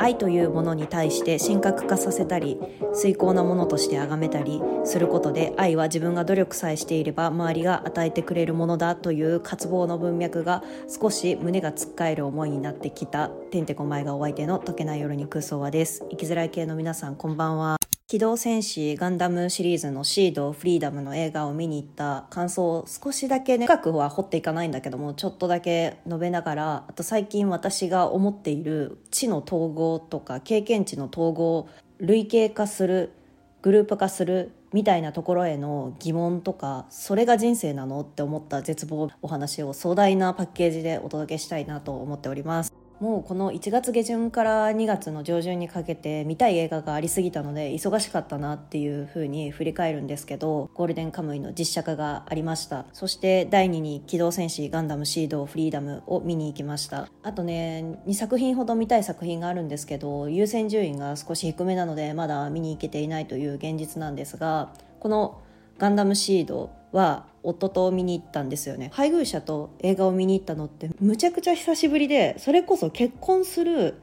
愛というものに対して神格化させたり崇高なものとして崇めたりすることで愛は自分が努力さえしていれば周りが与えてくれるものだという渇望の文脈が少し胸がつっかえる思いになってきたてんてこまいがお相手の解けない夜に空想はです。生きづらい系の皆さんこんばんは。機動戦士ガンダムシリーズのシードフリーダムの映画を見に行った感想を少しだけね深くは掘っていかないんだけどもちょっとだけ述べながらあと最近私が思っている知の統合とか経験値の統合類型化するグループ化するみたいなところへの疑問とかそれが人生なのって思った絶望お話を壮大なパッケージでお届けしたいなと思っております。もうこの1月下旬から2月の上旬にかけて見たい映画がありすぎたので忙しかったなっていうふうに振り返るんですけどゴールデンカムイの実写化がありました。そして第2に「機動戦士ガンダムシードフリーダム」を見に行きました。あとね2作品ほど見たい作品があるんですけど優先順位が少し低めなのでまだ見に行けていないという現実なんですがこのガンダムシードは夫と見に行ったんですよね。配偶者と映画を見に行ったのってむちゃくちゃ久しぶりでそれこそ結婚する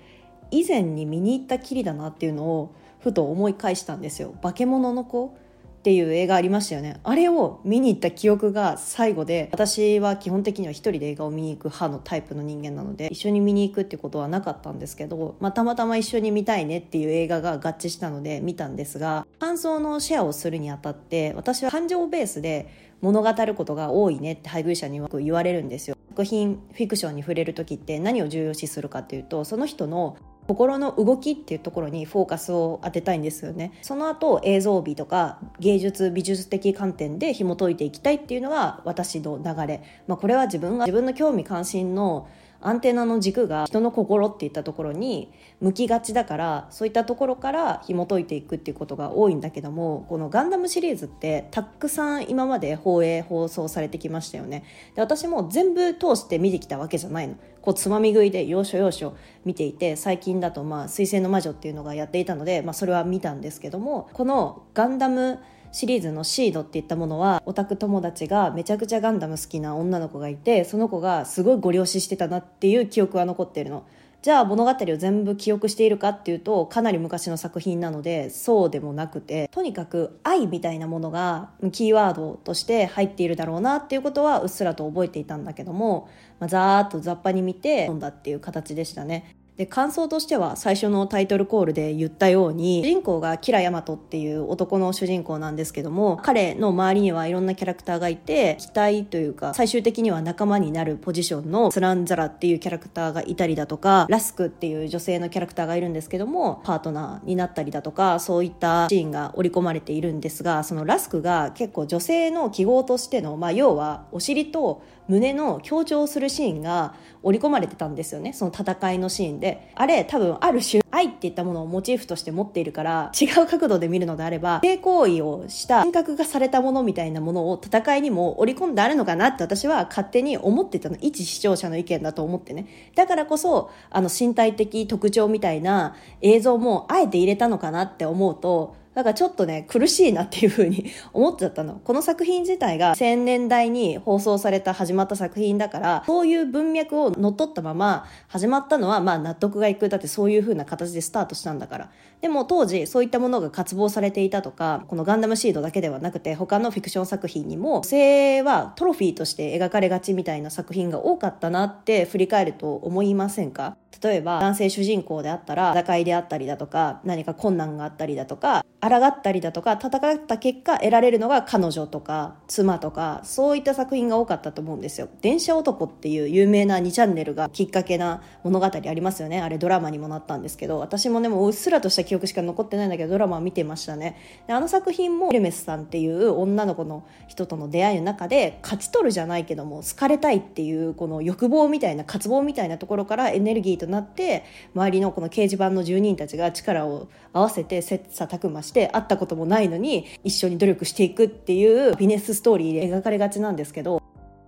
以前に見に行ったきりだなっていうのをふと思い返したんですよ。化け物の子っていう映画ありましたよね。あれを見に行った記憶が最後で私は基本的には一人で映画を見に行く派のタイプの人間なので一緒に見に行くってことはなかったんですけど、まあ、たまたま一緒に見たいねっていう映画が合致したので見たんですが感想のシェアをするにあたって私は感情ベースで物語ることが多いねって配偶者によく言われるんですよ。作品フィクションに触れる時って何を重要視するかっていうとその人の心の動きっていうところにフォーカスを当てたいんですよね。その後映像美とか芸術美術的観点で紐解いていきたいっていうのが私の流れ、まあ、これは自分が自分の興味関心のアンテナの軸が人の心っていったところに向きがちだからそういったところから紐解いていくっていうことが多いんだけどもこのガンダムシリーズってたくさん今まで放映放送されてきましたよね。で私も全部通して見てきたわけじゃないの。こうつまみ食いで要所要所見ていて最近だとまあ「水星の魔女」っていうのがやっていたので、まあ、それは見たんですけどもこのガンダムシリーズのシードっていったものはオタク友達がめちゃくちゃガンダム好きな女の子がいてその子がすごいご了承してたなっていう記憶は残ってるの。じゃあ物語を全部記憶しているかっていうとかなり昔の作品なのでそうでもなくてとにかく愛みたいなものがキーワードとして入っているだろうなっていうことはうっすらと覚えていたんだけども、まあ、ざーっと雑把に見て読んだっていう形でしたね。で感想としては最初のタイトルコールで言ったように主人公がキラヤマトっていう男の主人公なんですけども彼の周りにはいろんなキャラクターがいて期待というか最終的には仲間になるポジションのスランザラっていうキャラクターがいたりだとかラスクっていう女性のキャラクターがいるんですけどもパートナーになったりだとかそういったシーンが織り込まれているんですがそのラスクが結構女性の記号としての、まあ、要はお尻と胸の強調するシーンが織り込まれてたんですよね。その戦いのシーンで。あれ多分ある種愛っていったものをモチーフとして持っているから違う角度で見るのであれば性行為をした人格化されたものみたいなものを戦いにも織り込んであるのかなって私は勝手に思ってたの。一視聴者の意見だと思ってね。だからこそあの身体的特徴みたいな映像もあえて入れたのかなって思うとだからちょっとね、苦しいなっていうふうに思っちゃったの。この作品自体が1000年代に放送された始まった作品だから、そういう文脈を乗っ取ったまま始まったのはまあ納得がいく。だってそういうふうな形でスタートしたんだから。でも当時そういったものが渇望されていたとか、このガンダムシードだけではなくて他のフィクション作品にも、女性はトロフィーとして描かれがちみたいな作品が多かったなって振り返ると思いませんか？例えば男性主人公であったら戦いであったりだとか何か困難があったりだとか抗ったりだとか戦った結果得られるのが彼女とか妻とかそういった作品が多かったと思うんですよ。電車男っていう有名な2チャンネルがきっかけな物語ありますよね。あれドラマにもなったんですけど私もでもうっすらとした記憶しか残ってないんだけどドラマは見てましたね。であの作品もエルメスさんっていう女の子の人との出会いの中で勝ち取るじゃないけども好かれたいっていうこの欲望みたいな渇望みたいなところからエネルギーとなって周りのこの掲示板の住人たちが力を合わせて切磋琢磨して会ったこともないのに一緒に努力していくっていうビジネスストーリーで描かれがちなんですけど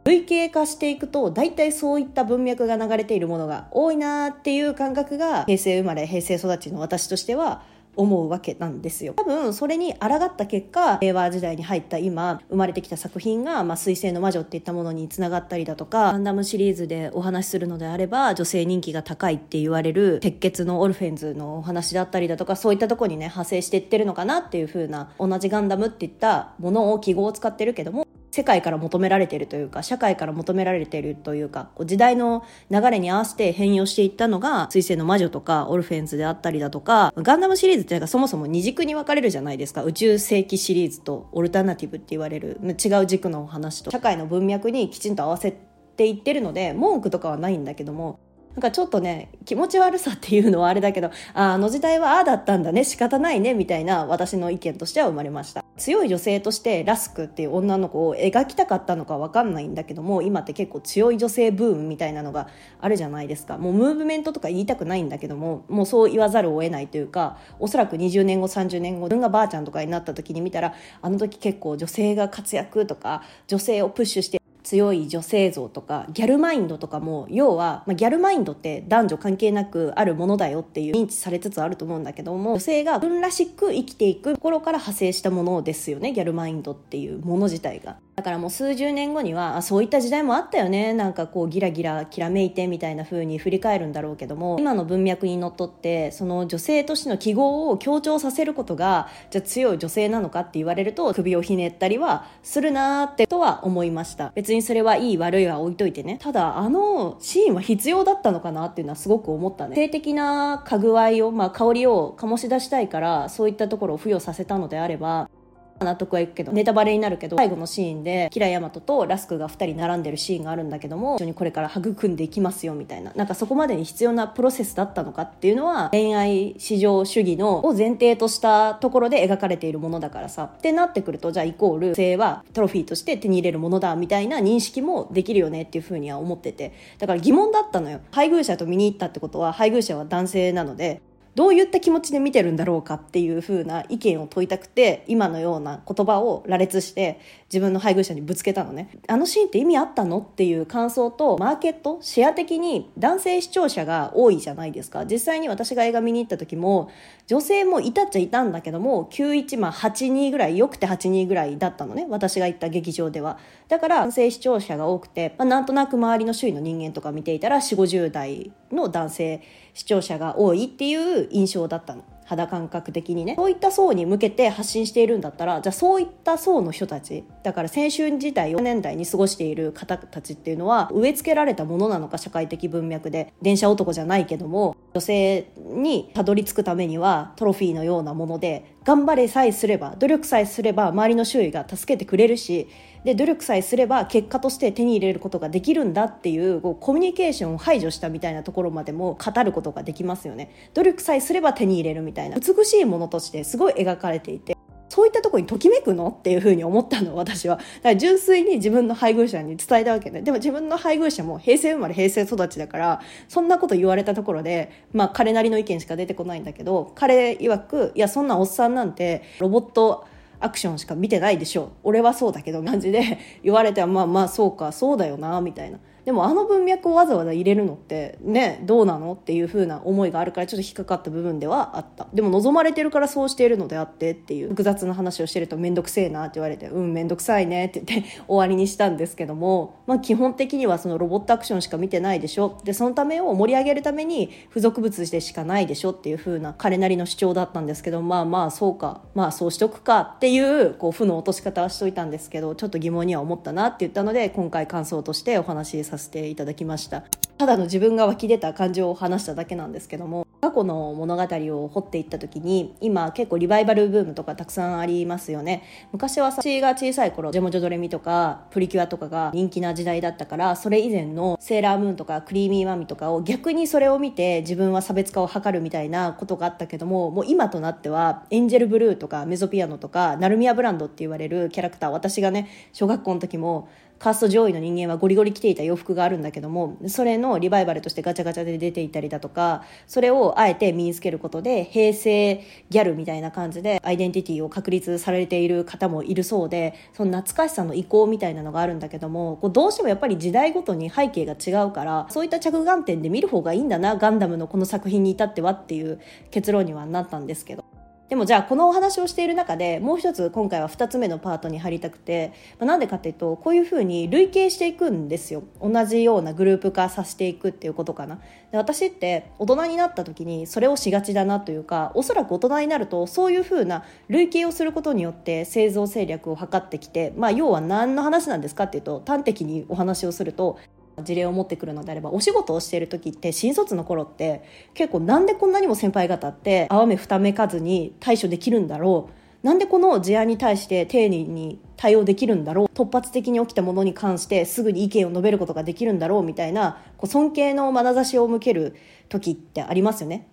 類型化していくと大体そういった文脈が流れているものが多いなっていう感覚が平成生まれ平成育ちの私としては思うわけなんですよ。多分それに抗った結果令和時代に入った今生まれてきた作品が「まあ、水星の魔女」っていったものにつながったりだとかガンダムシリーズでお話しするのであれば女性人気が高いって言われる鉄血のオルフェンズのお話だったりだとかそういったとこにね派生していってるのかなっていう風な同じガンダムっていったものを記号を使ってるけども世界から求められているというか社会から求められているというか時代の流れに合わせて変容していったのが水星の魔女とかオルフェンズであったりだとかガンダムシリーズってそもそも二軸に分かれるじゃないですか。宇宙世紀シリーズとオルタナティブって言われる違う軸のお話と。社会の文脈にきちんと合わせていってるので文句とかはないんだけどもなんかちょっとね気持ち悪さっていうのはあれだけどああの時代はああだったんだね仕方ないねみたいな私の意見としては生まれました。強い女性としてラスクっていう女の子を描きたかったのか分かんないんだけども今って結構強い女性ブームみたいなのがあるじゃないですか。もうムーブメントとか言いたくないんだけどももうそう言わざるを得ないというかおそらく20年後30年後自分がばあちゃんとかになった時に見たらあの時結構女性が活躍とか女性をプッシュして強い女性像とかギャルマインドとかも要は、まあ、ギャルマインドって男女関係なくあるものだよっていう認知されつつあると思うんだけども女性が自分らしく生きていくところから派生したものですよねギャルマインドっていうもの自体が。だからもう数十年後にはあそういった時代もあったよね。なんかこうギラギラきらめいてみたいな風に振り返るんだろうけども今の文脈にのっとってその女性としての記号を強調させることがじゃあ強い女性なのかって言われると首をひねったりはするなーってとは思いました。別にそれはいい悪いは置いといてね。ただあのシーンは必要だったのかなっていうのはすごく思ったね。性的なかぐわいを、まあ、香りを醸し出したいからそういったところを付与させたのであれば納得はいくけどネタバレになるけど最後のシーンでキラヤマトとラスクが2人並んでるシーンがあるんだけども一緒にこれから育んでいきますよみたいな。なんかそこまでに必要なプロセスだったのかっていうのは恋愛至上主義のを前提としたところで描かれているものだからさ。ってなってくるとじゃあイコール性はトロフィーとして手に入れるものだみたいな認識もできるよねっていうふうには思ってて。だから疑問だったのよ。配偶者と見に行ったってことは配偶者は男性なのでどういった気持ちで見てるんだろうかっていう風な意見を問いたくて今のような言葉を羅列して自分の配偶者にぶつけたのね。あのシーンって意味あったの？っていう感想とマーケット？シェア的に男性視聴者が多いじゃないですか。実際に私が映画見に行った時も女性もいたっちゃいたんだけども91まあ82ぐらいよくて82ぐらいだったのね。私が行った劇場では。だから男性視聴者が多くて、まあ、なんとなく周りの周囲の人間とか見ていたら4 5 0代の男性視聴者が多いっていう印象だったの。肌感覚的にね。そういった層に向けて発信しているんだったらじゃあそういった層の人たちだから青春時代4年代に過ごしている方たちっていうのは植え付けられたものなのか社会的文脈で。電車男じゃないけども女性にたどり着くためにはトロフィーのようなもので頑張れさえすれば努力さえすれば周りの周囲が助けてくれるしで努力さえすれば結果として手に入れることができるんだっていうこうコミュニケーションを排除したみたいなところまでも語ることができますよね。努力さえすれば手に入れるみたいな。美しいものとしてすごい描かれていてそういったとこにときめくの？っていうふうに思ったの私は。だから純粋に自分の配偶者に伝えたわけででも自分の配偶者も平成生まれ平成育ちだからそんなこと言われたところでまあ彼なりの意見しか出てこないんだけど彼曰くいやそんなおっさんなんてロボットアクションしか見てないでしょ。俺はそうだけど感じで言われてはまあまあそうかそうだよなみたいな。でもあの文脈をわざわざ入れるのってねどうなのっていう風な思いがあるからちょっと引っかかった部分ではあった。でも望まれてるからそうしているのであってっていう複雑な話をしてると面倒くせえなって言われてうん面倒くさいねって言って 終わりにしたんですけども、まあ、基本的にはそのロボットアクションしか見てないでしょ。でそのためを盛り上げるために付属物でしかないでしょっていう風な彼なりの主張だったんですけどまあまあそうかまあそうしとくかっていうこう負の落とし方はしといたんですけどちょっと疑問には思ったなって言ったので今回感想としてお話しさせていただきました。ただの自分が湧き出た感情を話しただけなんですけども過去の物語を掘っていった時に今結構リバイバルブームとかたくさんありますよね。昔は私が小さい頃ジェモジョドレミとかプリキュアとかが人気な時代だったからそれ以前のセーラームーンとかクリーミーマミとかを逆にそれを見て自分は差別化を図るみたいなことがあったけどももう今となってはエンジェルブルーとかメゾピアノとかナルミアブランドって言われるキャラクター私がね小学校の時もカースト上位の人間はゴリゴリ着ていた洋服があるんだけどもそれのリバイバルとしてガチャガチャで出ていたりだとかそれをあえて身につけることで平成ギャルみたいな感じでアイデンティティを確立されている方もいるそうでその懐かしさの移行みたいなのがあるんだけどもこうどうしてもやっぱり時代ごとに背景が違うからそういった着眼点で見る方がいいんだなガンダムのこの作品に至ってはっていう結論にはなったんですけど。でもじゃあこのお話をしている中でもう一つ今回は2つ目のパートに入りたくて、まあ、なんでかっていうとこういうふうに類型していくんですよ。同じようなグループ化させていくっていうことかな。で私って大人になった時にそれをしがちだなというかおそらく大人になるとそういうふうな類型をすることによって製造戦略を図ってきて、まあ、要は何の話なんですかっていうと端的にお話をすると事例を持ってくるのであればお仕事をしている時って新卒の頃って結構なんでこんなにも先輩方って泡目二目かずに対処できるんだろう。なんでこの事案に対して丁寧に対応できるんだろう。突発的に起きたものに関してすぐに意見を述べることができるんだろう。みたいなこう尊敬の眼差しを向ける時ってありますよね。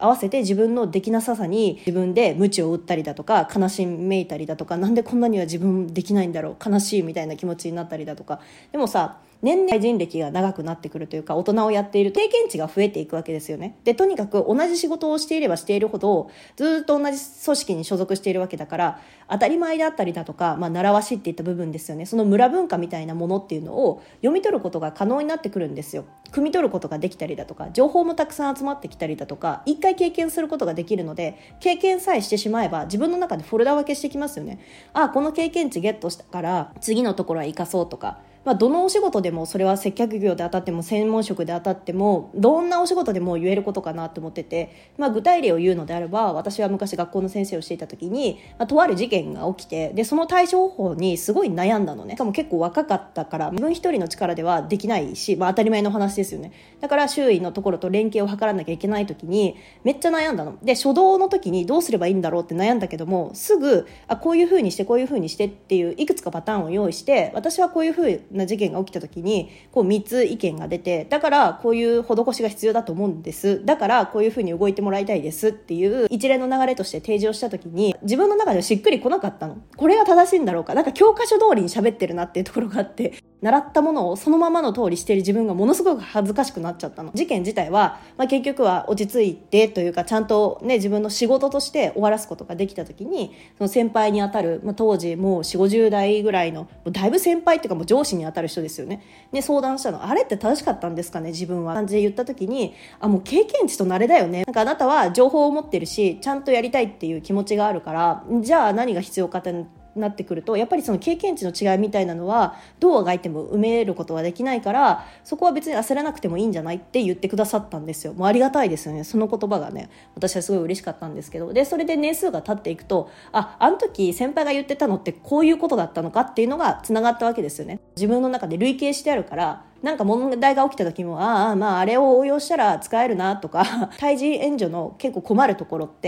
合わせて自分のできなささに自分で鞭を打ったりだとか悲しめいたりだとかなんでこんなには自分できないんだろう。悲しいみたいな気持ちになったりだとか。でもさ年々人歴が長くなってくるというか大人をやっている経験値が増えていくわけですよね。でとにかく同じ仕事をしていればしているほどずっと同じ組織に所属しているわけだから当たり前であったりだとか、まあ、習わしっていった部分ですよね。その村文化みたいなものっていうのを読み取ることが可能になってくるんですよ。汲み取ることができたりだとか情報もたくさん集まってきたりだとか一回経験することができるので経験さえしてしまえば自分の中でフォルダ分けしてきますよね。あこの経験値ゲットしたから次のところは生かそうとかまあ、どのお仕事でもそれは接客業で当たっても専門職で当たってもどんなお仕事でも言えることかなと思ってて、まあ、具体例を言うのであれば私は昔学校の先生をしていた時に、まあ、とある事件が起きてでその対処方法にすごい悩んだのね。しかも結構若かったから自分一人の力ではできないし、まあ、当たり前の話ですよね。だから周囲のところと連携を図らなきゃいけない時にめっちゃ悩んだの。で初動の時にどうすればいいんだろうって悩んだけどもすぐあこういうふうにしてこういうふうにしてっていういくつかパターンを用意して私はこういうふうな事件が起きた時にこう3つ意見が出てだからこういう施しが必要だと思うんです。だからこういうふうに動いてもらいたいです。っていう一連の流れとして提示をした時に自分の中ではしっくり来なかったの。これが正しいんだろうか。なんか教科書通りに喋ってるなっていうところがあって。習ったものをそのままの通りしている自分がものすごく恥ずかしくなっちゃったの。事件自体は、まあ、結局は落ち着いてというかちゃんとね自分の仕事として終わらすことができた時にその先輩にあたる、まあ、当時もう4 5 0代ぐらいのもうだいぶ先輩っていうかもう上司にあたる人ですよね。ね相談したのあれって正しかったんですかね自分は。感じで言った時にあもう経験値と慣れだよね。なんかあなたは情報を持ってるしちゃんとやりたいっていう気持ちがあるからじゃあ何が必要かってなってくるとやっぱりその経験値の違いみたいなのはどうあがいても埋めることはできないからそこは別に焦らなくてもいいんじゃないって言ってくださったんですよ。もうありがたいですよね。その言葉がね。私はすごい嬉しかったんですけど。でそれで年数が経っていくとああの時先輩が言ってたのってこういうことだったのかっていうのがつながったわけですよね。自分の中で類型してあるからなんか問題が起きた時もああまああれを応用したら使えるなとか 対人援助の結構困るところって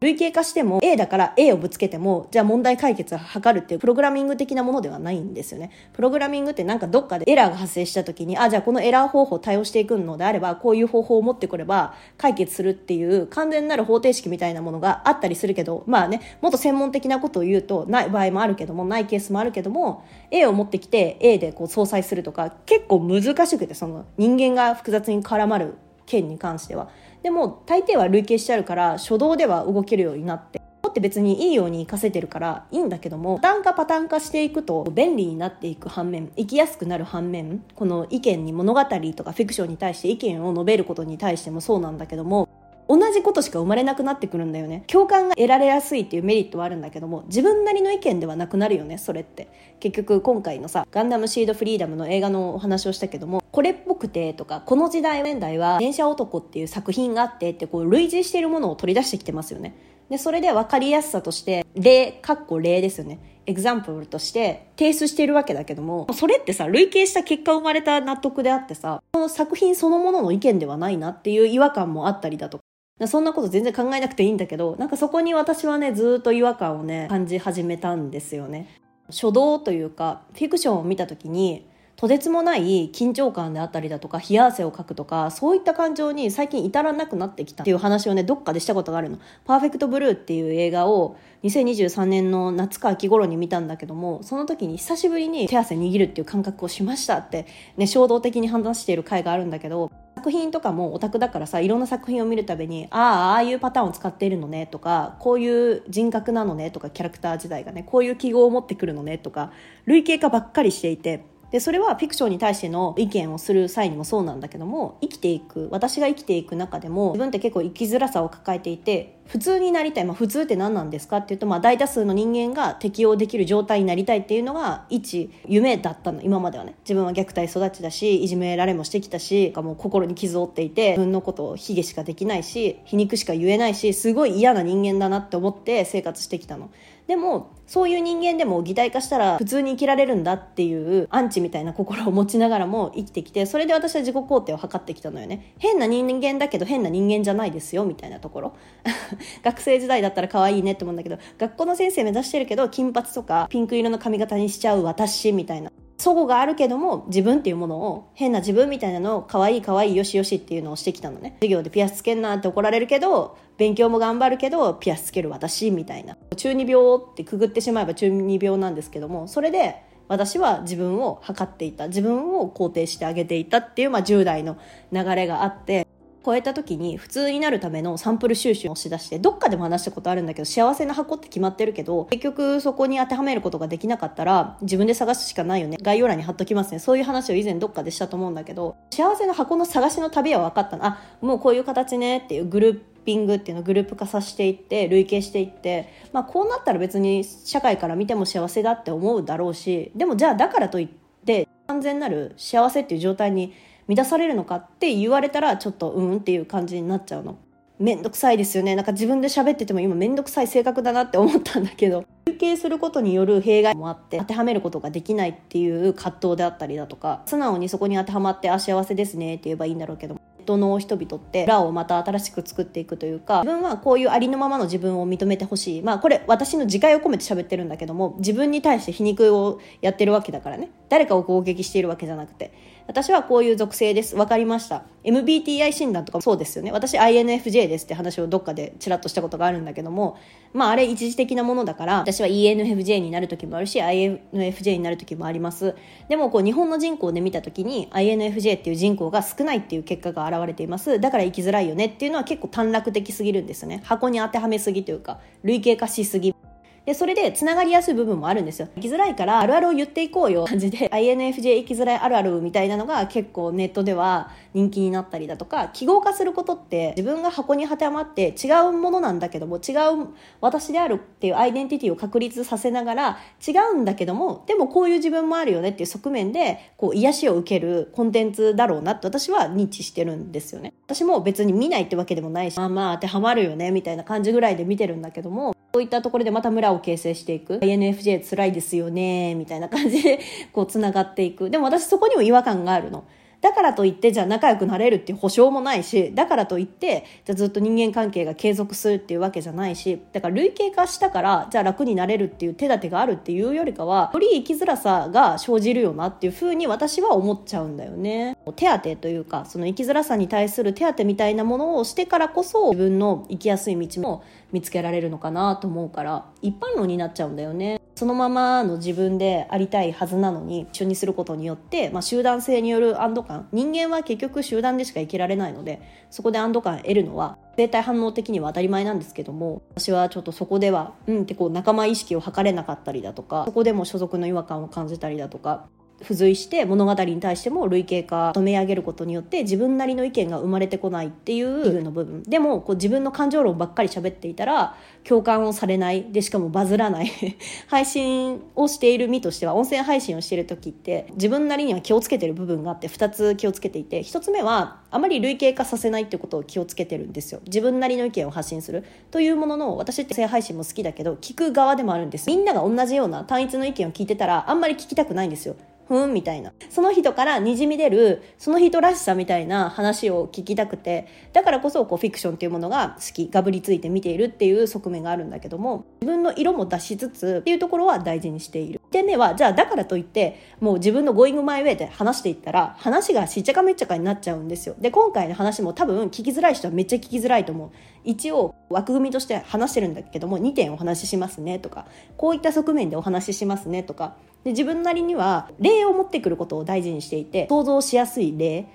類型化しても A だから A をぶつけてもじゃあ問題解決を図るっていうプログラミング的なものではないんですよねプログラミングってなんかどっかでエラーが発生した時にあじゃあこのエラー方法対応していくのであればこういう方法を持ってくれば解決するっていう完全なる方程式みたいなものがあったりするけどまあねもっと専門的なことを言うとない場合もあるけどもないケースもあるけども A を持ってきて A でこう相殺するとか結構難しくてその人間が複雑に絡まる件に関しては。でも大抵は累計してあるから初動では動けるようになってって別にいいように活かせてるからいいんだけどもパターン化パターン化していくと便利になっていく反面生きやすくなる反面この意見に物語とかフィクションに対して意見を述べることに対してもそうなんだけども同じことしか生まれなくなってくるんだよね。共感が得られやすいっていうメリットはあるんだけども自分なりの意見ではなくなるよねそれって。結局今回のさ「ガンダムシードフリーダム」の映画のお話をしたけどもこれっぽくてとかこの時代年代は「電車男」っていう作品があってってこう類似しているものを取り出してきてますよね。でそれで分かりやすさとして例かっこ例ですよね。エグザンプルとして提出しているわけだけどもそれってさ累計した結果生まれた納得であってさこの作品そのものの意見ではないなっていう違和感もあったりだとかそんなこと全然考えなくていいんだけどなんかそこに私はねずっと違和感をね感じ始めたんですよね。初動というかフィクションを見た時にとてつもない緊張感であったりだとか冷や汗をかくとかそういった感情に最近至らなくなってきたっていう話をねどっかでしたことがあるの「パーフェクトブルー」っていう映画を2023年の夏か秋頃に見たんだけどもその時に久しぶりに手汗握るっていう感覚をしましたってね衝動的に話している回があるんだけど作品とかもオタクだからさいろんな作品を見るたびにああああいうパターンを使っているのねとかこういう人格なのねとかキャラクター自体がねこういう記号を持ってくるのねとか類型化ばっかりしていてでそれはフィクションに対しての意見をする際にもそうなんだけども生きていく私が生きていく中でも自分って結構生きづらさを抱えていて普通になりたい、まあ、普通って何なんですかっていうと、まあ、大多数の人間が適応できる状態になりたいっていうのが一夢だったの今まではね。自分は虐待育ちだしいじめられもしてきたしもう心に傷を負っていて自分のことを卑下しかできないし皮肉しか言えないしすごい嫌な人間だなって思って生活してきたの。でもそういう人間でも擬態化したら普通に生きられるんだっていうアンチみたいな心を持ちながらも生きてきてそれで私は自己肯定を図ってきたのよね。変な人間だけど変な人間じゃないですよみたいなところ。学生時代だったら可愛いねって思うんだけど学校の先生目指してるけど金髪とかピンク色の髪型にしちゃう私みたいな。祖語があるけども自分っていうものを変な自分みたいなのを可愛い可愛いよしよしっていうのをしてきたのね。授業でピアスつけんなって怒られるけど勉強も頑張るけどピアスつける私みたいな。中二病ってくぐってしまえば中二病なんですけどもそれで私は自分を測っていた自分を肯定してあげていたっていう、まあ、10代の流れがあって超えた時に普通になるためのサンプル収集をしだしてどっかでも話したことあるんだけど幸せな箱って決まってるけど結局そこに当てはめることができなかったら自分で探すしかないよね。概要欄に貼っときますね。そういう話を以前どっかでしたと思うんだけど幸せな箱の探しの旅は分かったの。あもうこういう形ねっていうグループピングっていうのをグループ化させていって累計していって、まあ、こうなったら別に社会から見ても幸せだって思うだろうしでもじゃあだからといって完全なる幸せっていう状態に満たされるのかって言われたらちょっとうんっていう感じになっちゃうの。めんどくさいですよね。なんか自分で喋ってても今めんどくさい性格だなって思ったんだけど、休憩することによる弊害もあって当てはめることができないっていう葛藤であったりだとか、素直にそこに当てはまってあ幸せですねって言えばいいんだろうけど、トの人々って裏をまた新しく作っていくというか自分はこういうありのままの自分を認めてほしい。まあこれ私の自戒を込めて喋ってるんだけども自分に対して皮肉をやってるわけだからね。誰かを攻撃しているわけじゃなくて。私はこういう属性です。わかりました。MBTI 診断とかもそうですよね。私 INFJ ですって話をどっかでちらっとしたことがあるんだけども、まああれ一時的なものだから、私は ENFJ になる時もあるし、INFJ になる時もあります。でもこう日本の人口で見た時に INFJ っていう人口が少ないっていう結果が現れています。だから生きづらいよねっていうのは結構短絡的すぎるんですよね。箱に当てはめすぎというか、類型化しすぎ。で、それで繋がりやすい部分もあるんですよ。生きづらいからあるあるを言っていこうよ感じで INFJ 生きづらいあるあるみたいなのが結構ネットでは人気になったりだとか、記号化することって自分が箱に当てはまって違うものなんだけども違う私であるっていうアイデンティティを確立させながら違うんだけども、でもこういう自分もあるよねっていう側面でこう癒しを受けるコンテンツだろうなって私は認知してるんですよね。私も別に見ないってわけでもないし、まあまあ当てはまるよねみたいな感じぐらいで見てるんだけども、そういったところでまた村を形成していく。INFJ 辛いですよねみたいな感じで こうつながっていく。でも私そこにも違和感があるの。だからといってじゃあ仲良くなれるっていう保証もないしだからといってじゃあずっと人間関係が継続するっていうわけじゃないしだから類型化したからじゃあ楽になれるっていう手立てがあるっていうよりかはより生きづらさが生じるよなっていうふうに私は思っちゃうんだよね。手当というかその生きづらさに対する手当みたいなものをしてからこそ自分の生きやすい道も見つけられるのかなと思うから一般論になっちゃうんだよね。そのままの自分でありたいはずなのに一緒にすることによって、まあ、集団性による安堵感。人間は結局集団でしか生きられないのでそこで安堵感得るのは生体反応的には当たり前なんですけども私はちょっとそこではうんってこう仲間意識を図れなかったりだとかそこでも所属の違和感を感じたりだとか付随して物語に対しても類型化止め上げることによって自分なりの意見が生まれてこないっていうの部分。でもこう自分の感情論ばっかり喋っていたら共感をされない。でしかもバズらない。配信をしている身としては音声配信をしている時って自分なりには気をつけてる部分があって2つ気をつけていて1つ目はあまり類型化させないってことを気をつけてるんですよ。自分なりの意見を発信する。というものの私って声配信も好きだけど聞く側でもあるんですみんなが同じような単一の意見を聞いてたらあんまり聞きたくないんですよ。ふんみたいな。その人からにじみ出る、その人らしさみたいな話を聞きたくて、だからこそこうフィクションっていうものが好き、がぶりついて見ているっていう側面があるんだけども、自分の色も出しつつっていうところは大事にしている。点目は、じゃあだからといって、もう自分のゴーイングマイウェイで話していったら、話がしっちゃかめっちゃかになっちゃうんですよ。で、今回の話も多分聞きづらい人はめっちゃ聞きづらいと思う。一応枠組みとして話してるんだけども2点お話ししますねとかこういった側面でお話ししますねとか。で自分なりには例を持ってくることを大事にしていて想像しやすい例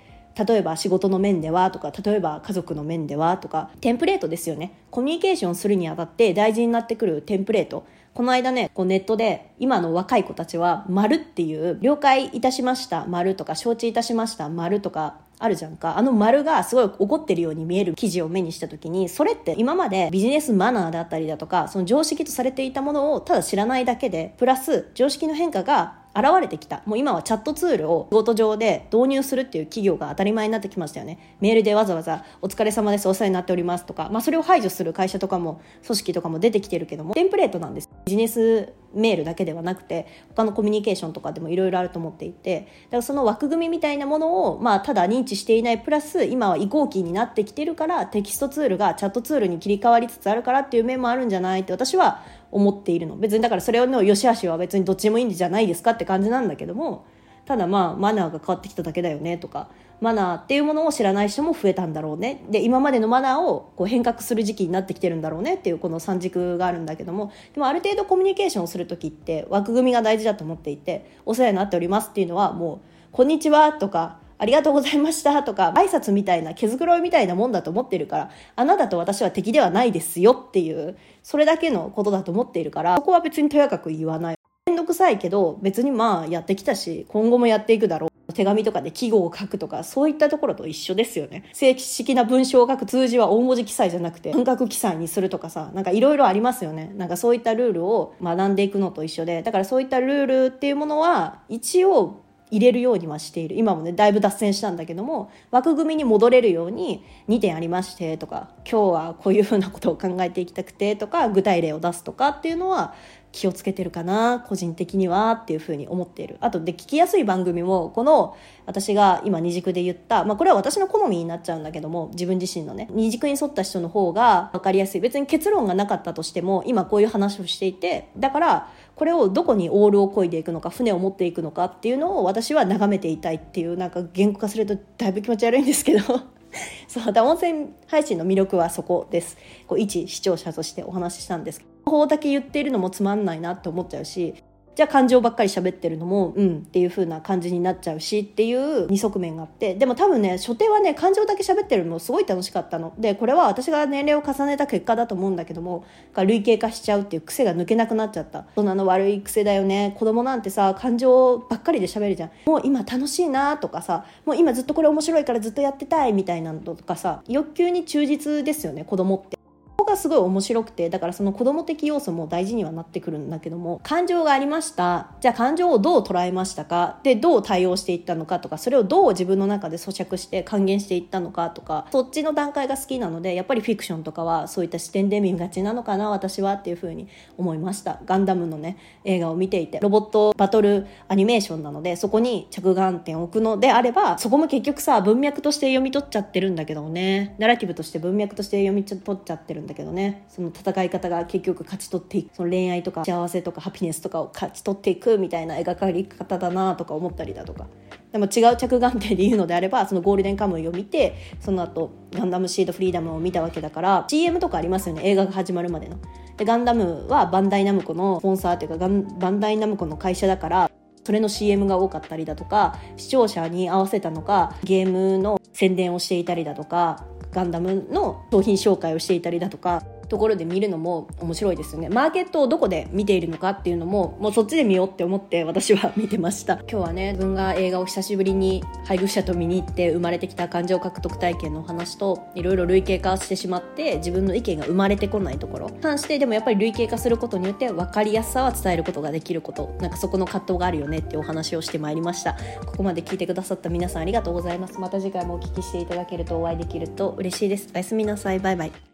例えば仕事の面ではとか例えば家族の面ではとか。テンプレートですよね。コミュニケーションするにあたって大事になってくるテンプレート。この間ねこうネットで今の若い子たちは「丸っていう「了解いたしました」「丸とか「承知いたしました」「丸とかあるじゃんか。あの丸がすごい怒ってるように見える記事を目にした時に、それって今までビジネスマナーだったりだとか、その常識とされていたものをただ知らないだけで、プラス常識の変化が現れてきた。もう今はチャットツールを仕事上で導入するっていう企業が当たり前になってきましたよね。メールでわざわざお疲れ様です、お世話になっておりますとか、まあそれを排除する会社とかも組織とかも出てきてるけども、テンプレートなんです。ビジネスメールだけではなくて、他のコミュニケーションとかでもいろいろあると思っていて、だからその枠組みみたいなものを、まあただ認知していないプラス、今は移行期になってきてるから、テキストツールがチャットツールに切り替わりつつあるからっていう面もあるんじゃないって私は思っているの。別にだからそれの良し悪しは別にどっちもいいんじゃないですかって感じなんだけどもただまあマナーが変わってきただけだよねとかマナーっていうものを知らない人も増えたんだろうねで今までのマナーをこう変革する時期になってきてるんだろうねっていうこの三軸があるんだけどもでもある程度コミュニケーションをする時って枠組みが大事だと思っていてお世話になっておりますっていうのはもう「こんにちは」とかありがとうございましたとか、挨拶みたいな、毛づくろいみたいなもんだと思ってるから、あなたと私は敵ではないですよっていう、それだけのことだと思っているから、そこは別にとやかく言わない。めんどくさいけど、別にまあやってきたし、今後もやっていくだろう。手紙とかで記号を書くとか、そういったところと一緒ですよね。正式な文章を書く通じは大文字記載じゃなくて、半角記載にするとかさ、なんかいろいろありますよね。なんかそういったルールを学んでいくのと一緒で、だからそういったルールっていうものは、一応入れるようにはしている今もねだいぶ脱線したんだけども枠組みに戻れるように2点ありましてとか今日はこういうふうなことを考えていきたくてとか具体例を出すとかっていうのは気をつけてるかな個人的にはっていうふうに思っている。あとで聞きやすい番組もこの私が今二軸で言った、まあ、これは私の好みになっちゃうんだけども自分自身のね二軸に沿った人の方が分かりやすい。別に結論がなかったとしても今こういう話をしていてだからこれをどこにオールを漕いでいくのか船を持っていくのかっていうのを私は眺めていたいっていうなんか言語化するとだいぶ気持ち悪いんですけど。そうだ音声配信の魅力はそこです。こう一視聴者としてお話ししたんです方だけ言っているのもつまんないなって思っちゃうしじゃあ感情ばっかり喋ってるのも、うんっていう風な感じになっちゃうしっていう二側面があって、でも多分ね、初手はね、感情だけ喋ってるのすごい楽しかったの。で、これは私が年齢を重ねた結果だと思うんだけども、類型化しちゃうっていう癖が抜けなくなっちゃった。そんなの悪い癖だよね。子供なんてさ、感情ばっかりで喋るじゃん。もう今楽しいなとかさ、もう今ずっとこれ面白いからずっとやってたいみたいなのとかさ、欲求に忠実ですよね、子供って。こがすごい面白くてだからその子供的要素も大事にはなってくるんだけども感情がありました。じゃあ感情をどう捉えましたか？でどう対応していったのかとかそれをどう自分の中で咀嚼して還元していったのかとかそっちの段階が好きなのでやっぱりフィクションとかはそういった視点で見がちなのかな私はっていうふうに思いました。ガンダムのね映画を見ていて。ロボットバトルアニメーションなのでそこに着眼点を置くのであればそこも結局さ文脈として読み取っちゃってるんだけどね。ナラティブとして文脈として読み取っちゃってるんだだけどねその戦い方が結局勝ち取っていくその恋愛とか幸せとかハピネスとかを勝ち取っていくみたいな描かれ方だなとか思ったりだとかでも違う着眼点で言うのであればそのゴールデンカムイを見てその後ガンダムシードフリーダムを見たわけだから CM とかありますよね映画が始まるまでの。でガンダムはバンダイナムコのスポンサーというかバンダイナムコの会社だからそれの CM が多かったりだとか視聴者に合わせたのかゲームの宣伝をしていたりだとかガンダムの商品紹介をしていたりだとかところで見るのも面白いですよね。マーケットをどこで見ているのかっていうのももうそっちで見ようって思って私は見てました。今日はね自分が映画を久しぶりに配偶者と見に行って生まれてきた感情獲得体験のお話といろいろ類型化してしまって自分の意見が生まれてこないところ。関してでもやっぱり類型化することによって分かりやすさは伝えることができること。なんかそこの葛藤があるよねっていうお話をしてまいりました。ここまで聞いてくださった皆さんありがとうございます。また次回もお聞きしていただけるとお会いできると嬉しいです。おやすみなさい。バイバイ。